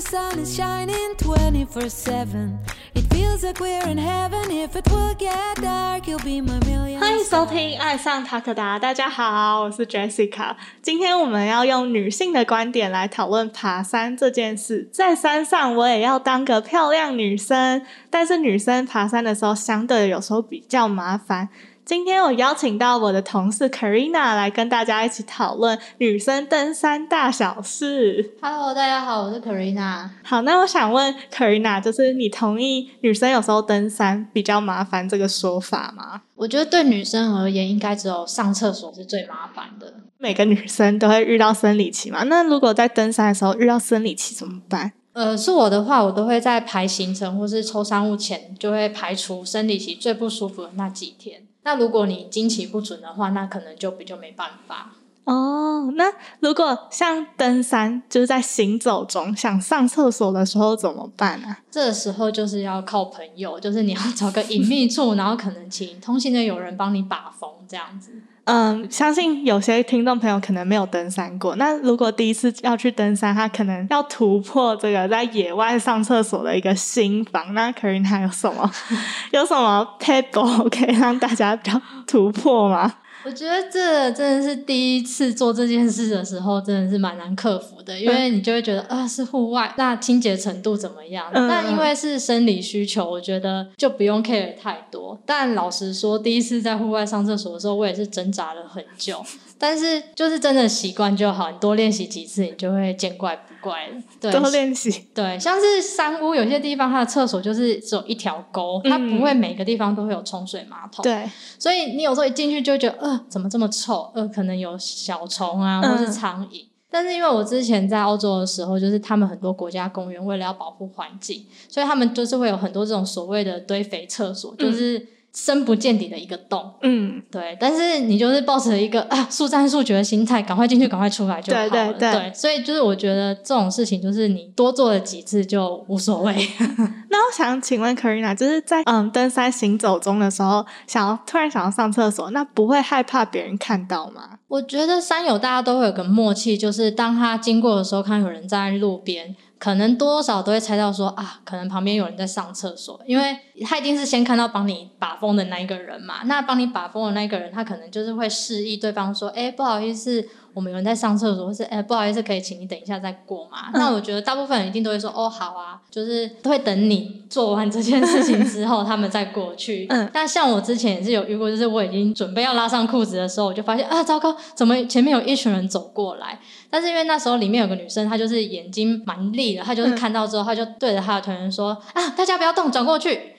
the sun is shining 24 7. It feels like we're in heaven. If it will get dark, you'll be my million. 欢迎收听《爱上塔可达》，大家好，我是 Jessica。今天我们要用女性的观点来讨论爬山这件事。在山上，我也要当个漂亮女生，但是女生爬山的时候，相对有时候比较麻烦。今天我邀请到我的同事 Karina 来跟大家一起讨论女生登山大小事。Hello，大家好，我是 Karina。好，那我想问 Karina，就是你同意女生有时候登山比较麻烦这个说法吗？我觉得对女生而言，应该只有上厕所是最麻烦的。每个女生都会遇到生理期嘛？那如果在登山的时候遇到生理期怎么办？呃，是我的话，我都会在排行程或是抽商务前，就会排除生理期最不舒服的那几天。那如果你经期不准的话，那可能就比较没办法。哦，那如果像登山，就是在行走中想上厕所的时候怎么办啊？这时候就是要靠朋友，就是你要找个隐秘处，然后可能请通行的友人帮你把风这样子。嗯，相信有些听众朋友可能没有登山过。那如果第一次要去登山，他可能要突破这个在野外上厕所的一个心防。那 Karin 还有什么 有什么 pebble 可以让大家比较突破吗？我觉得这真的是第一次做这件事的时候，真的是蛮难克服的，因为你就会觉得啊是户外，那清洁程度怎么样？嗯但因为是生理需求，我觉得就不用 care 太多。但老实说，第一次在户外上厕所的时候，我也是挣扎了很久。但是就是真的习惯就好，你多练习几次，你就会见怪不怪了。对，多练习。对，像是山屋，有些地方它的厕所就是只有一条沟，它不会每个地方都会有冲水马桶。对，所以你有时候一进去就会觉得，呃，怎么这么臭？呃，可能有小虫啊，或是苍蝇。但是因为我之前在澳洲的时候，就是他们很多国家公园为了要保护环境，所以他们就是会有很多这种所谓的堆肥厕所，就是深不见底的一个洞。嗯，对，但是你就是抱着一个 啊速战速决的心态，赶快进去，赶快出来就好了。对对对所以就是我觉得这种事情，就是你多做了几次就无所谓。那我想请问 Karina，就是在嗯登山行走中的时候，想要突然想要上厕所，那不会害怕别人看到吗？我觉得山友大家都会有个默契，就是当他经过的时候，看到有人站在路边，可能多多少都会猜到说啊，可能旁边有人在上厕所，因为他一定是先看到帮你把风的那一个人嘛。那帮你把风的那一个人，他可能就是会示意对方说，哎，不好意思，我们有人在上厕所，或是哎，不好意思，可以请你等一下再过嘛。那我觉得大部分人一定都会说，哦，好啊，就是都会等你做完这件事情之后，他们再过去。嗯但像我之前也是有遇过，就是我已经准备要拉上裤子的时候，我就发现啊，糟糕，怎么前面有一群人走过来？但是因为那时候里面有个女生，她就是眼睛蛮利的，她就是看到之后，她就对着她的团员说啊，大家不要动，转过去。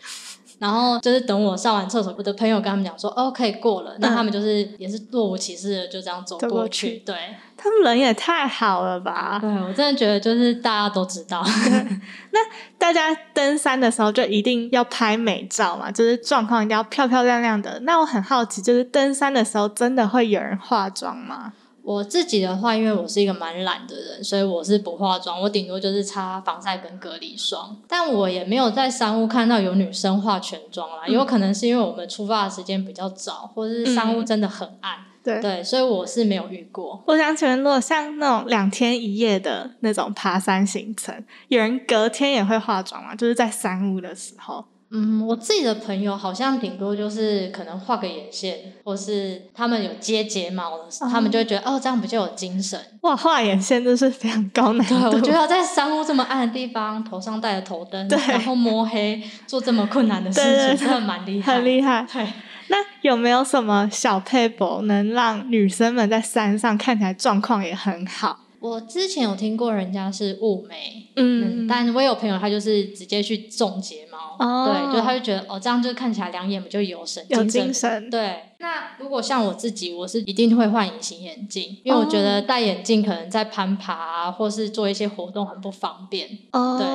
然后就是等我上完厕所，我的朋友跟他们讲说，哦，可以过了。那他们就是也是若无其事的就这样走走过。去对，他们人也太好了吧！对我真的觉得就是大家都知道。那大家登山的时候就一定要拍美照嘛，就是状况一定要漂漂亮亮的。那我很好奇，就是登山的时候真的会有人化妆吗？我自己的话，因为我是一个蛮懒的人，所以我是不化妆，我顶多就是擦防晒跟隔离霜。但我也没有在山屋看到有女生化全妆啦，有可能是因为我们出发的时间比较早，或者是山屋真的很暗，对。对，所以我是没有遇过。我想请问，如果像那种两天一夜的那种爬山行程，有人隔天也会化妆吗？就是在山屋的时候。嗯，我自己的朋友好像顶多就是可能画个眼线，或是他们有接睫毛的，他们就会觉得哦，这样比较有精神。哇，画眼线真是非常高难对，度。我觉得在山屋这么暗的地方，头上戴着头灯，对然后摸黑做这么困难的事情，真的蛮厉害，很厉害。对，那有没有什么小 paper 能让女生们在山上看起来状况也很好？我之前有听过人家是雾眉，嗯嗯，但我也有朋友他就是直接去种睫毛，哦对，就他就觉得哦，这样就看起来两眼比较有神，有精神。对，那如果像我自己，我是一定会换隐形眼镜，因为我觉得戴眼镜可能在攀爬啊，或是做一些活动很不方便。哦，对。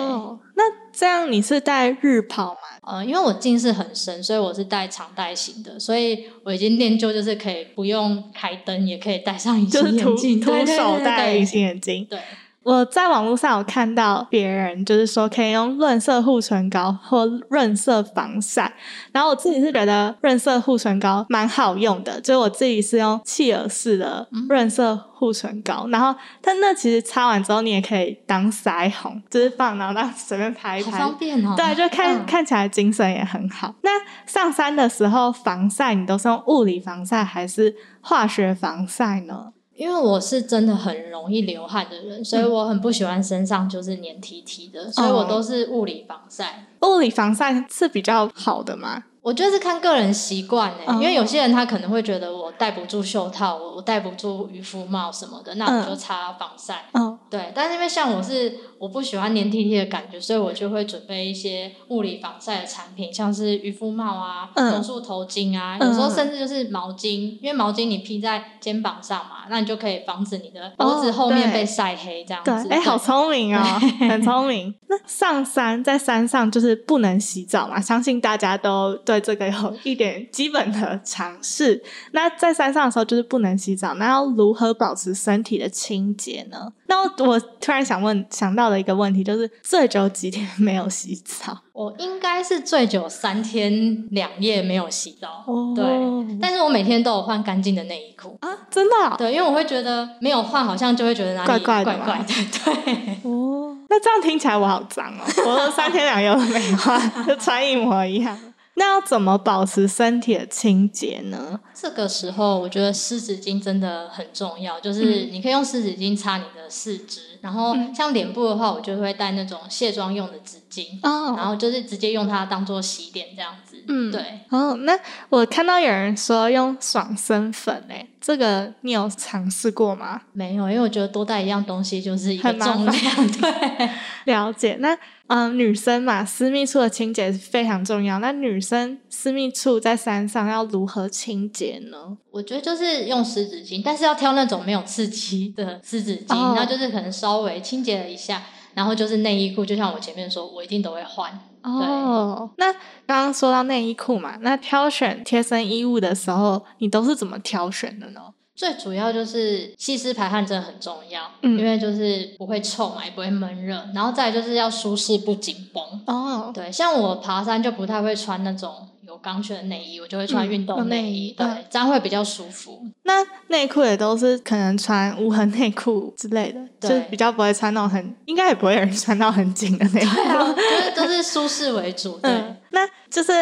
那这样你是戴日抛吗？呃，因为我近视很深，所以我是戴长戴型的，所以我已经练就就是可以不用开灯，也可以戴上隐形眼镜，徒手戴隐形眼镜。对，我在网络上有看到别人就是说可以用润色护唇膏或润色防晒，然后我自己是觉得润色护唇膏蛮好用的，就是我自己是用契尔氏的润色护唇膏，然后但那其实擦完之后你也可以当腮红，就是放然后让随便拍一拍，方便哦。对，就看、嗯看起来精神也很好。那上山的时候防晒，你都是用物理防晒还是化学防晒呢？因为我是真的很容易流汗的人，所以嗯我很不喜欢身上就是黏 T T 的，所以我都是物理防晒。物理防晒是比较好的吗？我觉得是看个人习惯诶，哦因为有些人他可能会觉得我戴不住袖套，我我戴不住渔夫帽什么的，那我嗯就擦防晒。哦，对，但是因为像我是我不喜欢黏 T T 的感觉，所以我就会准备一些物理防晒的产品，像是渔夫帽啊、嗯榕树头巾啊，嗯有时候甚至就是毛巾，因为毛巾你披在肩膀上嘛，那你就可以防止你的脖子后面被晒黑这样对子。，哎，好聪明哦，很聪明。那上山在山上就是不能洗澡嘛，相信大家都对这个有一点基本的常识。那在山上的时候就是不能洗澡，那要如何保持身体的清洁呢？那我突然想问，想到的一个问题就是，最久几天 没有洗澡？我应该是最久三天两夜没有洗澡，哦对，但是我每天都有换干净的内衣裤。啊，真的哦、对，因为我会觉得没有换，好像就会觉得哪里怪怪的吗怪的。对，哦，那这样听起来我好脏哦！我都三天两夜都没换，就穿一模一样。那要怎么保持身体的清洁呢？这个时候我觉得湿纸巾真的很重要，就是你可以用湿纸巾擦你的四肢，然后嗯像脸部的话，我就会带那种卸妆用的纸巾，然哦，后就是直接用它当做洗脸这样子。嗯对。哦，那我看到有人说用爽身粉，诶，这个你有尝试过吗？没有，因为我觉得多带一样东西就是一个重量，对。了解。那嗯，女生嘛，私密处的清洁是非常重要。那女生私密处在山上要如何清洁呢？我觉得就是用湿纸巾，但是要挑那种没有刺激的湿纸巾，哦那就是可能稍微清洁了一下，然后就是内衣裤，就像我前面说，我一定都会换。哦，那刚刚说到内衣裤嘛，那挑选贴身衣物的时候，你都是怎么挑选的呢？最主要就是吸湿排汗真的很重要，嗯因为就是不会臭嘛，也不会闷热，然后再来就是要舒适不紧绷。哦，对，像我爬山就不太会穿那种有钢圈的内衣，我就会穿嗯运动内衣对，这样会比较舒服。那内裤也都是可能穿无痕内裤之类的，就对比较不会穿那种很，应该也不会有人穿到很紧的内裤。就是都是舒适为主。对，嗯，那就是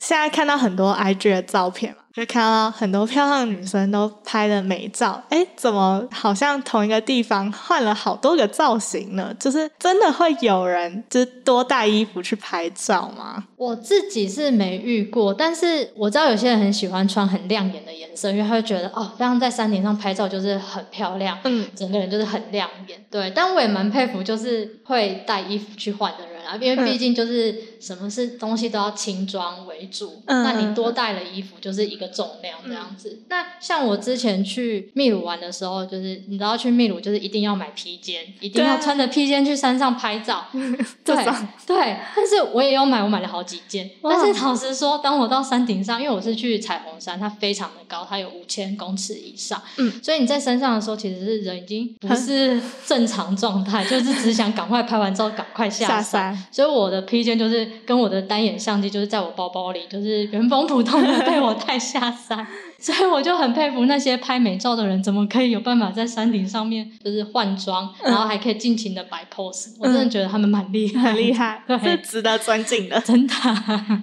现在看到很多 IG 的照片嘛，就看到很多漂亮的女生都拍了美照。哎，怎么好像同一个地方换了好多个造型呢？就是真的会有人就是多带衣服去拍照吗？我自己是没遇过，但是我知道有些人很喜欢穿很亮眼的颜色，因为他会觉得哦，这样在山顶上拍照就是很漂亮，嗯，整个人就是很亮眼。对，但我也蛮佩服，就是会带衣服去换的人啊，因为毕竟就是什么是东西都要轻装为主，嗯那你多带了衣服就是一个重量这样子。那像我之前去秘鲁玩的时候，就是你知道去秘鲁就是一定要买披肩，一定要穿着披肩去山上拍照。对对，但是我也有买，我买了好几件。但是老实说，当我到山顶上，因为我是去彩虹山，它非常的高，它有五千公尺以上，嗯，所以你在山上的时候，其实是人已经不是正常状态，就是只想赶快拍完照，赶快下下山。山，所以我的披肩就是跟我的单眼相机就是在我包包里，就是原封不动的被我带下山。所以我就很佩服那些拍美照的人，怎么可以有办法在山顶上面就是换装，然后还可以尽情的摆 pose。我真的觉得他们蛮厉害，很厉，害，对 是值得尊敬的。真的。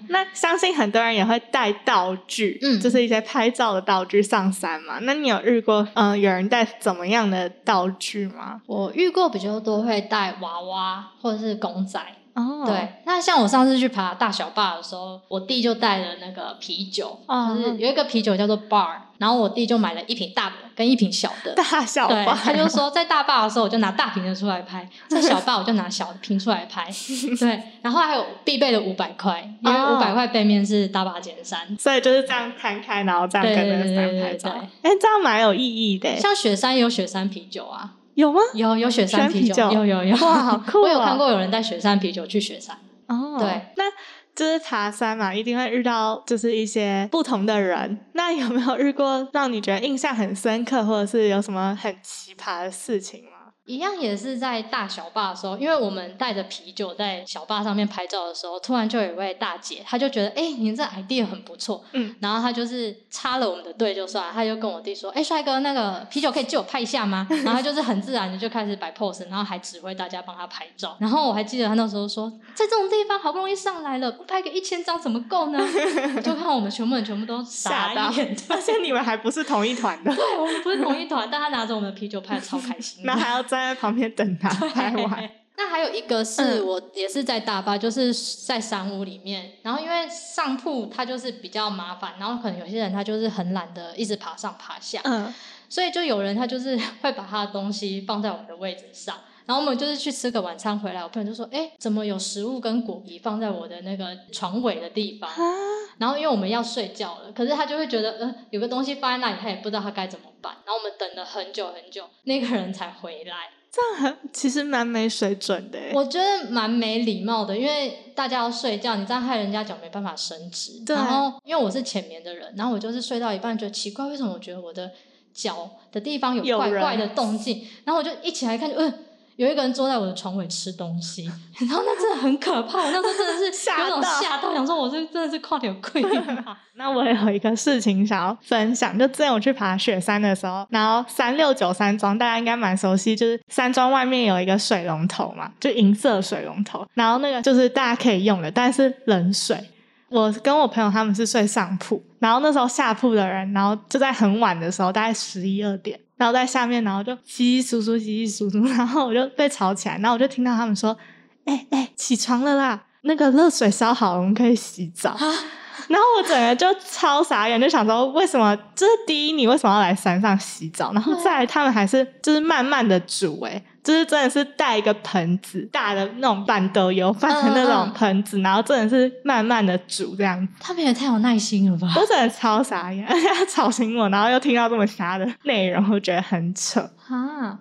那相信很多人也会带道具，嗯就是一些拍照的道具上山嘛。那你有遇过嗯、呃有人带怎么样的道具吗？我遇过比较多会带娃娃或者是公仔。哦，对，那像我上次去爬大小坝的时候，我弟就带了那个啤酒，哦就是有一个啤酒叫做 bar，然后我弟就买了一瓶大的跟一瓶小的。大小对，吧，他就说在大坝的时候我就拿大瓶的出来拍，在小坝我就拿小的瓶出来拍。对，然后还有必备的五百块，因为哦五百块背面是大坝尖山。所以就是这样摊开，然后这样跟那个山拍照。哎，这样蛮有意义的。像雪山也有雪山啤酒啊，有吗？有有雪山啤酒有有有，哇好酷哦我有看过有人带雪山啤酒去雪山。哦，对，那就是爬山嘛，一定会遇到就是一些不同的人。那有没有遇过让你觉得印象很深刻，或者是有什么很奇葩的事情吗？一样也是在大小坝的时候，因为我们带着啤酒在小坝上面拍照的时候，突然就有一位大姐，她就觉得，哎、你这 idea 很不错，嗯，然后她就是插了我们的队就算了，她就跟我弟说，哎、帅哥，那个啤酒可以借我拍一下吗？然后她就是很自然的就开始摆 pose，然后还指挥大家帮她拍照。然后我还记得她那时候说，在这种地方好不容易上来了，不拍个一千张怎么够呢？我就看我们全部人全部都傻到眼，而且你们还不是同一团的，对，我们不是同一团，但他拿着我们的啤酒拍的超开心那。还要站在旁边等他拍完。那还有一个是嗯我也是在大巴，就是在山屋里面，然后因为上铺它就是比较麻烦，然后可能有些人他就是很懒得一直爬上爬下，嗯，所以就有人他就是会把他的东西放在我们的位置上。然后我们就是去吃个晚餐回来，我朋友就说：“哎，怎么有食物跟果皮放在我的那个床尾的地方？”然后因为我们要睡觉了，可是他就会觉得，呃，有个东西放在那里，他也不知道他该怎么办。然后我们等了很久很久，那个人才回来。这样很其实蛮没水准的。我觉得蛮没礼貌的，因为大家要睡觉，你这样害人家脚没办法伸直。对然后因为我是浅眠的人，然后我就是睡到一半觉得奇怪，为什么我觉得我的脚的地方有怪怪的动静？然后我就一起来看，就嗯。有一个人坐在我的床尾吃东西，然后那真的很可怕。我那时候真的是 吓有种到吓到，想说我是真的是跨点贵吗？那我也有一个事情想要分享，就之前我去爬雪山的时候，然后三六九山庄大家应该蛮熟悉，就是山庄外面有一个水龙头嘛，就银色水龙头，然后那个就是大家可以用的，但是冷水。我跟我朋友他们是睡上铺，然后那时候下铺的人，然后就在很晚的时候，大概十一二点，然后在下面，然后就稀稀疏疏、稀稀疏疏，然后我就被吵起来，然后我就听到他们说：“哎、哎、起床了啦，那个热水烧好了，我们可以洗澡。”然后我整个就超傻眼，就想说为什么？就是第一，你为什么要来山上洗澡？然后再来，他们还是就是慢慢的煮、欸，就是真的是带一个盆子，大的那种板豆油饭的那种盆子，然后真的是慢慢的煮这样子。他们也太有耐心了吧？我真的超傻眼，而 且他吵醒我，然后又听到这么瞎的内容，我觉得很扯。啊，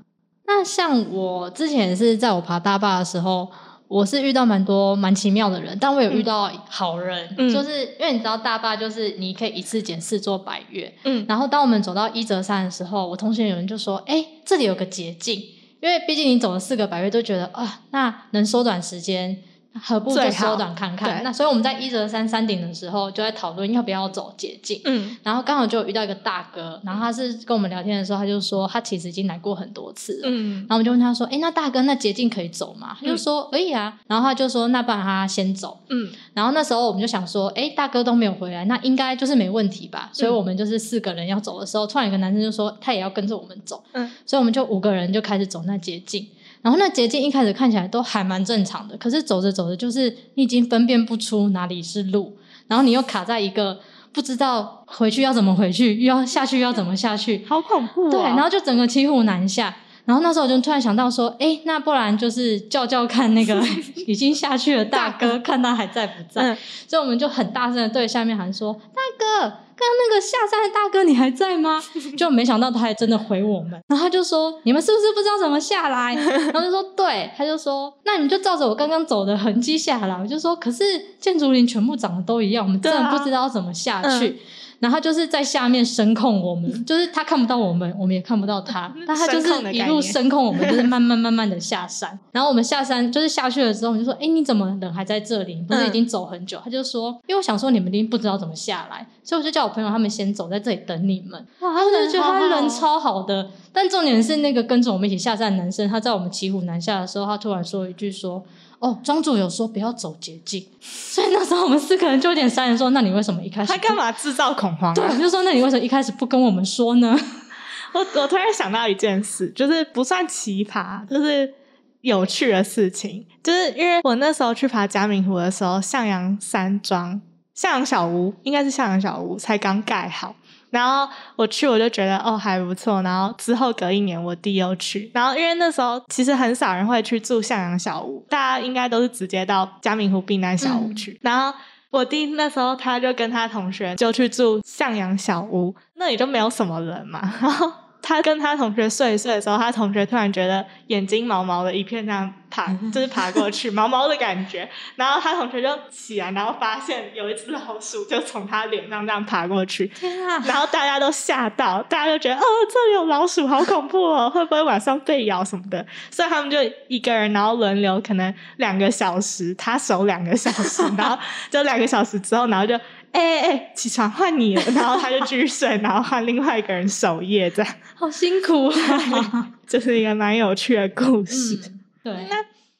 那像我之前是在我爬大坝的时候，我是遇到蛮多蛮奇妙的人，但我有遇到好人，嗯就是因为你知道大坝就是你可以一次捡四座百月，嗯然后当我们走到一折山的时候，我同学有人就说：“哎，这里有个捷径，因为毕竟你走了四个百位，都觉得啊，那能缩短时间。”何不就缩短看看？那所以我们在一折山山顶的时候，就在讨论要不要走捷径。嗯然后刚好就遇到一个大哥，然后他是跟我们聊天的时候，他就说他其实已经来过很多次了。嗯然后我们就问他说：“哎，那大哥，那捷径可以走吗？”他就说：“可以啊。”然后他就说：“那不然他先走。嗯，”然后那时候我们就想说：“哎，大哥都没有回来，那应该就是没问题吧？”所以我们就是四个人要走的时候，突然一个男生就说他也要跟着我们走，嗯，所以我们就五个人就开始走那捷径。然后那捷径一开始看起来都还蛮正常的，可是走着走着，就是你已经分辨不出哪里是路，然后你又卡在一个不知道回去要怎么回去，又要下去又要怎么下去，好恐怖、哦。对，然后就整个骑虎难下。然后那时候我就突然想到说，哎，那不然就是叫叫看那个 已经下去的大哥，看他还在不在。嗯所以我们就很大声的对下面喊说：“大哥，刚刚那个下山的大哥，你还在吗？” 就没想到他还真的回我们，然后他就说：“你们是不是不知道怎么下来？” 然后就说：“对。”他就说：“那你们就照着我刚刚走的痕迹下来。”我就说：“可是建筑林全部长得都一样，我们真的不知道怎么下去。然后他就是在下面声控我们，就是他看不到我们，我们也看不到他，但他就是一路声控我们，就是慢慢慢慢的下山。然后我们下山就是下去了之后，我们就说：“哎，你怎么人还在这里？不是已经走很久？”他就说：“因为我想说你们一定不知道怎么下来，所以我就叫我朋友他们先走在这里等你们。”哇，然后我就觉得他人超超好的，但重点是那个跟着我们一起下山的男生，他在我们骑虎难下的时候，他突然说一句说：“哦，庄主有说不要走捷径。”所以那时候我们四个人就有点傻眼，说：“那你为什么一开始他干？”嘛制造恐慌、啊？对，我就说：“那你为什么一开始不跟我们说呢 我我突然想到一件事，就是不算奇葩，就是有趣的事情，就是因为我那时候去爬嘉明湖的时候，向阳山庄、向阳小屋应该是向阳小屋才刚盖好。然后我去，我就觉得哦还不错。然后之后隔一年，我弟又去。然后因为那时候其实很少人会去住向阳小屋，大家应该都是直接到嘉明湖避难小屋去。然后我弟那时候他就跟他同学就去住向阳小屋，那里就没有什么人嘛。然后他跟他同学睡一睡的时候，他同学突然觉得眼睛毛毛的一片，这样爬就是爬过去，毛毛的感觉。然后他同学就起来，然后发现有一只老鼠就从他脸上这样爬过去。天啊！然后大家都吓到，大家就觉得哦，这里有老鼠，好恐怖哦，会不会晚上被咬什么的？所以他们就一个人，然后轮流，可能两个小时，他守两个小时，然后就两个小时之后，然后就。哎哎哎，起床换你了，然后他就继续睡，然后换另外一个人守夜，这样好辛苦啊！这是一个蛮有趣的故事。对，那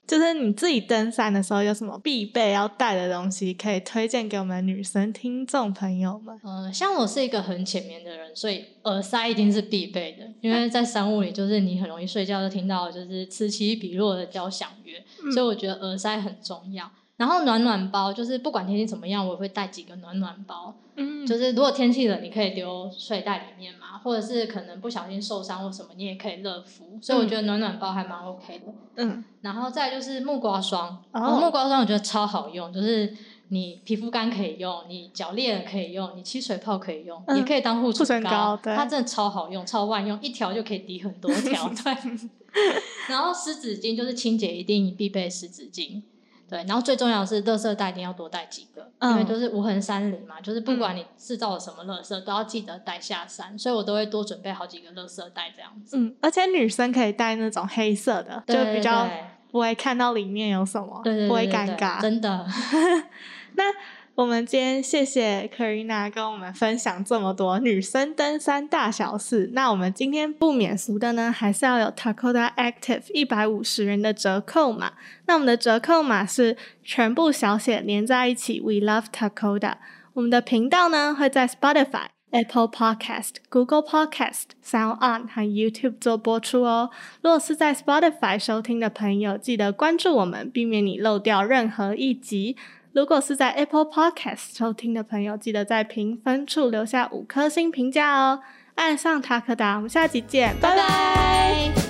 就是你自己登山的时候有什么必备要带的东西，可以推荐给我们女生听众朋友们？呃，像我是一个很浅眠的人，所以耳塞一定是必备的，因为在山雾里，就是你很容易睡觉就听到就是此起彼落的交响乐，所以我觉得耳塞很重要。然后暖暖包就是不管天气怎么样，我会带几个暖暖包。嗯，就是如果天气冷，你可以丢睡袋里面嘛，或者是可能不小心受伤或什么，你也可以热敷。所以我觉得暖暖包还蛮 OK 的。嗯，然后再就是木瓜霜，木瓜霜我觉得超好用，就是你皮肤干可以用，你脚裂了可以用，你起水泡可以用，也可以当护唇膏。它真的超好用，超万用，一条就可以抵很多条。对。然后湿纸巾就是清洁一定必备湿纸巾。对，然后最重要的是，垃圾袋一定要多带几个，因为都是无痕山林嘛，就是不管你制造了什么垃圾，都要记得带下山，所以我都会多准备好几个垃圾袋这样子。嗯，而且女生可以带那种黑色的，就比较不会看到里面有什么，不会尴尬。真的。那。我们今天谢谢 Karina 跟我们分享这么多女生登山大小事。那我们今天不免俗的呢，还是要有 Takoda Active 一百五十元的折扣码。那我们的折扣码是全部小写连在一起，We love Takoda。我们的频道呢会在 Spotify、Apple Podcast、Google Podcast、Sound On 和 YouTube 做播出哦。如果是在 Spotify 收听的朋友，记得关注我们，避免你漏掉任何一集。如果是在 Apple Podcast 收听的朋友，记得在评分处留下五颗星评价哦。爱上塔克达，我们下期见，拜拜。